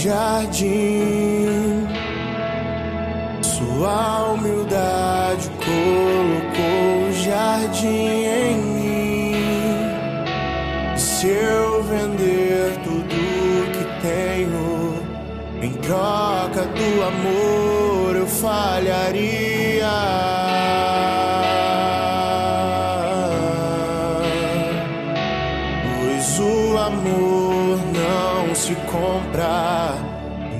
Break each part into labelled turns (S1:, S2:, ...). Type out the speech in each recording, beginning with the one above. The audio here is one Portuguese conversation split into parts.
S1: jardim. Sua humildade colocou o jardim em mim. Se eu vender tudo que tenho em troca do amor, eu falharia.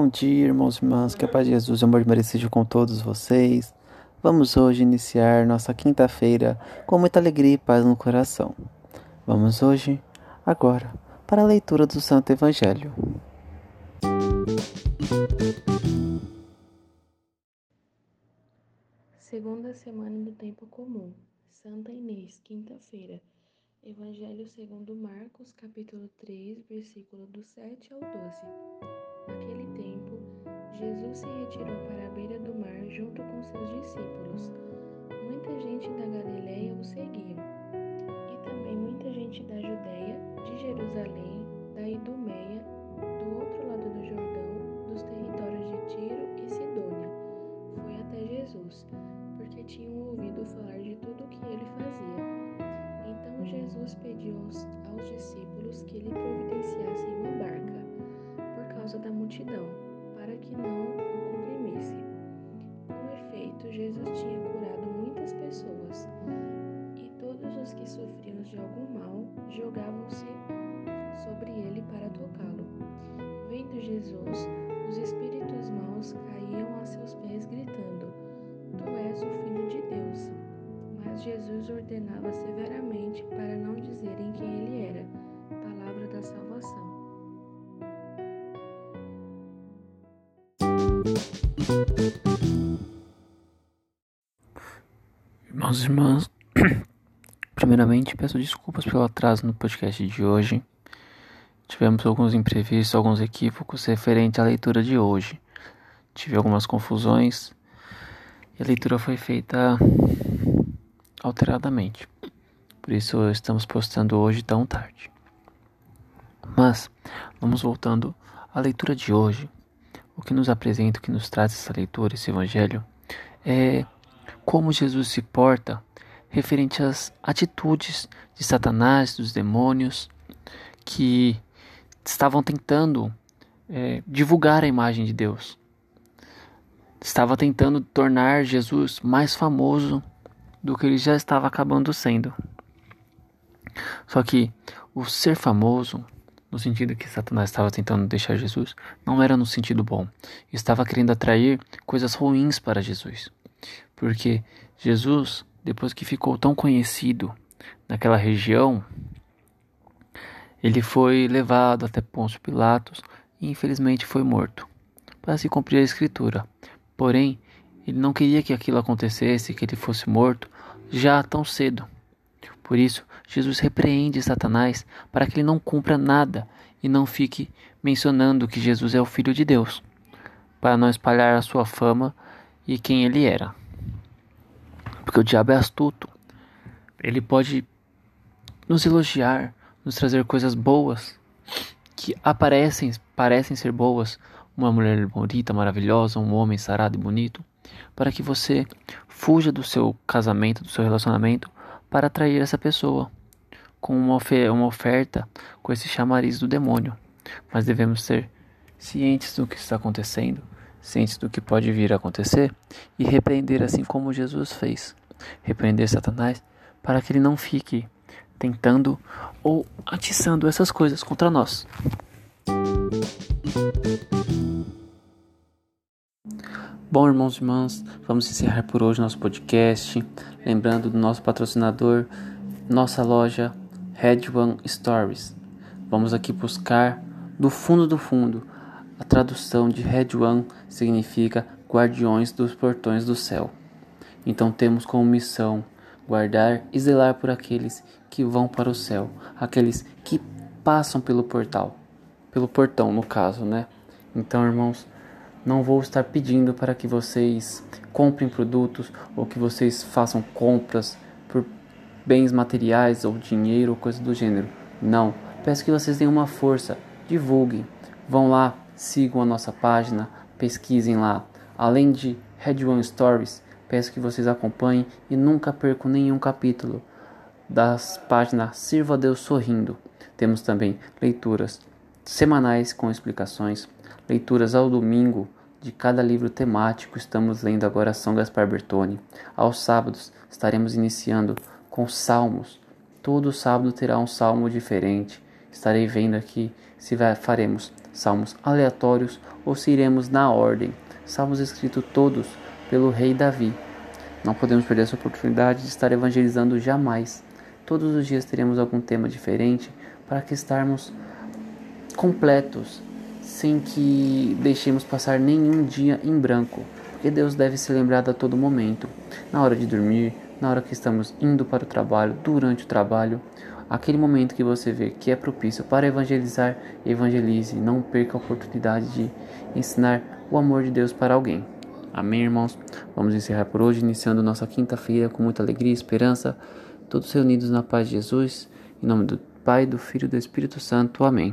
S2: Bom dia, irmãos e irmãs, que a paz de Jesus e o amor de Maria com todos vocês. Vamos hoje iniciar nossa quinta-feira com muita alegria e paz no coração. Vamos hoje, agora, para a leitura do Santo Evangelho.
S3: Segunda semana do tempo comum. Santa Inês, quinta-feira. Evangelho segundo Marcos, capítulo 3, versículo do 7 ao 12. Naquele Jesus se retirou para a beira do mar junto com seus discípulos. Muita gente da Galiléia o seguia, e também muita gente da Judéia, de Jerusalém, da Idumeia, do outro lado do Jordão,
S2: Irmãos e irmãs, primeiramente peço desculpas pelo atraso no podcast de hoje. Tivemos alguns imprevistos, alguns equívocos referente à leitura de hoje. Tive algumas confusões e a leitura foi feita alteradamente. Por isso estamos postando hoje tão tarde. Mas vamos voltando à leitura de hoje. O que nos apresenta, o que nos traz essa leitura, esse evangelho, é como Jesus se porta referente às atitudes de Satanás, dos demônios, que estavam tentando é, divulgar a imagem de Deus estava tentando tornar Jesus mais famoso do que ele já estava acabando sendo. Só que o ser famoso, no sentido que Satanás estava tentando deixar Jesus, não era no sentido bom. Estava querendo atrair coisas ruins para Jesus. Porque Jesus, depois que ficou tão conhecido naquela região, ele foi levado até Pôncio Pilatos e infelizmente foi morto. Para se cumprir a escritura, Porém, ele não queria que aquilo acontecesse, que ele fosse morto já tão cedo. Por isso, Jesus repreende Satanás para que ele não cumpra nada e não fique mencionando que Jesus é o Filho de Deus, para não espalhar a sua fama e quem ele era. Porque o diabo é astuto. Ele pode nos elogiar, nos trazer coisas boas que aparecem, parecem ser boas, uma mulher bonita, maravilhosa, um homem sarado e bonito, para que você fuja do seu casamento, do seu relacionamento, para atrair essa pessoa com uma, uma oferta, com esse chamariz do demônio. Mas devemos ser cientes do que está acontecendo, cientes do que pode vir a acontecer e repreender assim como Jesus fez. Repreender Satanás para que ele não fique tentando ou atiçando essas coisas contra nós. Bom, irmãos e irmãs, vamos encerrar por hoje nosso podcast. Lembrando do nosso patrocinador, nossa loja Red One Stories. Vamos aqui buscar do fundo do fundo. A tradução de Red One significa guardiões dos portões do céu. Então temos como missão guardar e zelar por aqueles que vão para o céu, aqueles que passam pelo portal, pelo portão no caso, né? Então, irmãos, não vou estar pedindo para que vocês comprem produtos ou que vocês façam compras bens materiais ou dinheiro ou coisa do gênero. Não, peço que vocês tenham uma força, divulguem, vão lá, sigam a nossa página, pesquisem lá. Além de Red One Stories, peço que vocês acompanhem e nunca percam nenhum capítulo das páginas Sirva Deus Sorrindo. Temos também leituras semanais com explicações, leituras ao domingo de cada livro temático. Estamos lendo agora São Gaspar Bertoni. Aos sábados estaremos iniciando com salmos. Todo sábado terá um salmo diferente. Estarei vendo aqui se faremos salmos aleatórios ou se iremos na ordem. Salmos escritos todos pelo rei Davi. Não podemos perder essa oportunidade de estar evangelizando jamais. Todos os dias teremos algum tema diferente para que estarmos completos, sem que deixemos passar nenhum dia em branco, porque Deus deve ser lembrado a todo momento, na hora de dormir, na hora que estamos indo para o trabalho, durante o trabalho, aquele momento que você vê que é propício para evangelizar, evangelize, não perca a oportunidade de ensinar o amor de Deus para alguém. Amém, irmãos? Vamos encerrar por hoje, iniciando nossa quinta-feira com muita alegria e esperança, todos reunidos na paz de Jesus, em nome do Pai, do Filho e do Espírito Santo. Amém.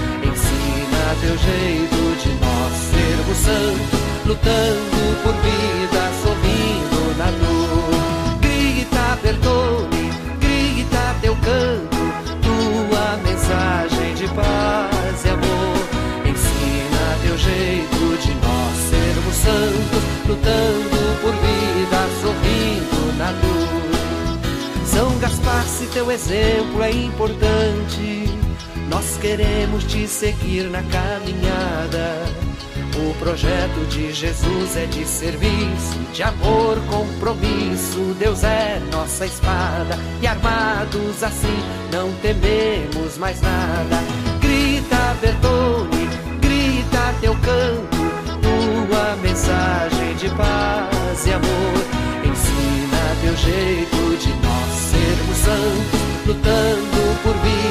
S4: Teu jeito de nós sermos santos, lutando por vida, sorrindo na dor. Grita, Bertone, grita teu canto, tua mensagem de paz e amor. Ensina teu jeito de nós sermos santos, lutando por vida, sorrindo na dor. São Gaspar, se teu exemplo é importante nós queremos te seguir na caminhada. O projeto de Jesus é de serviço, de amor, compromisso. Deus é nossa espada e armados assim não tememos mais nada. Grita, Bertone, grita teu canto, tua mensagem de paz e amor. Ensina teu jeito de nós sermos santos, lutando por vida,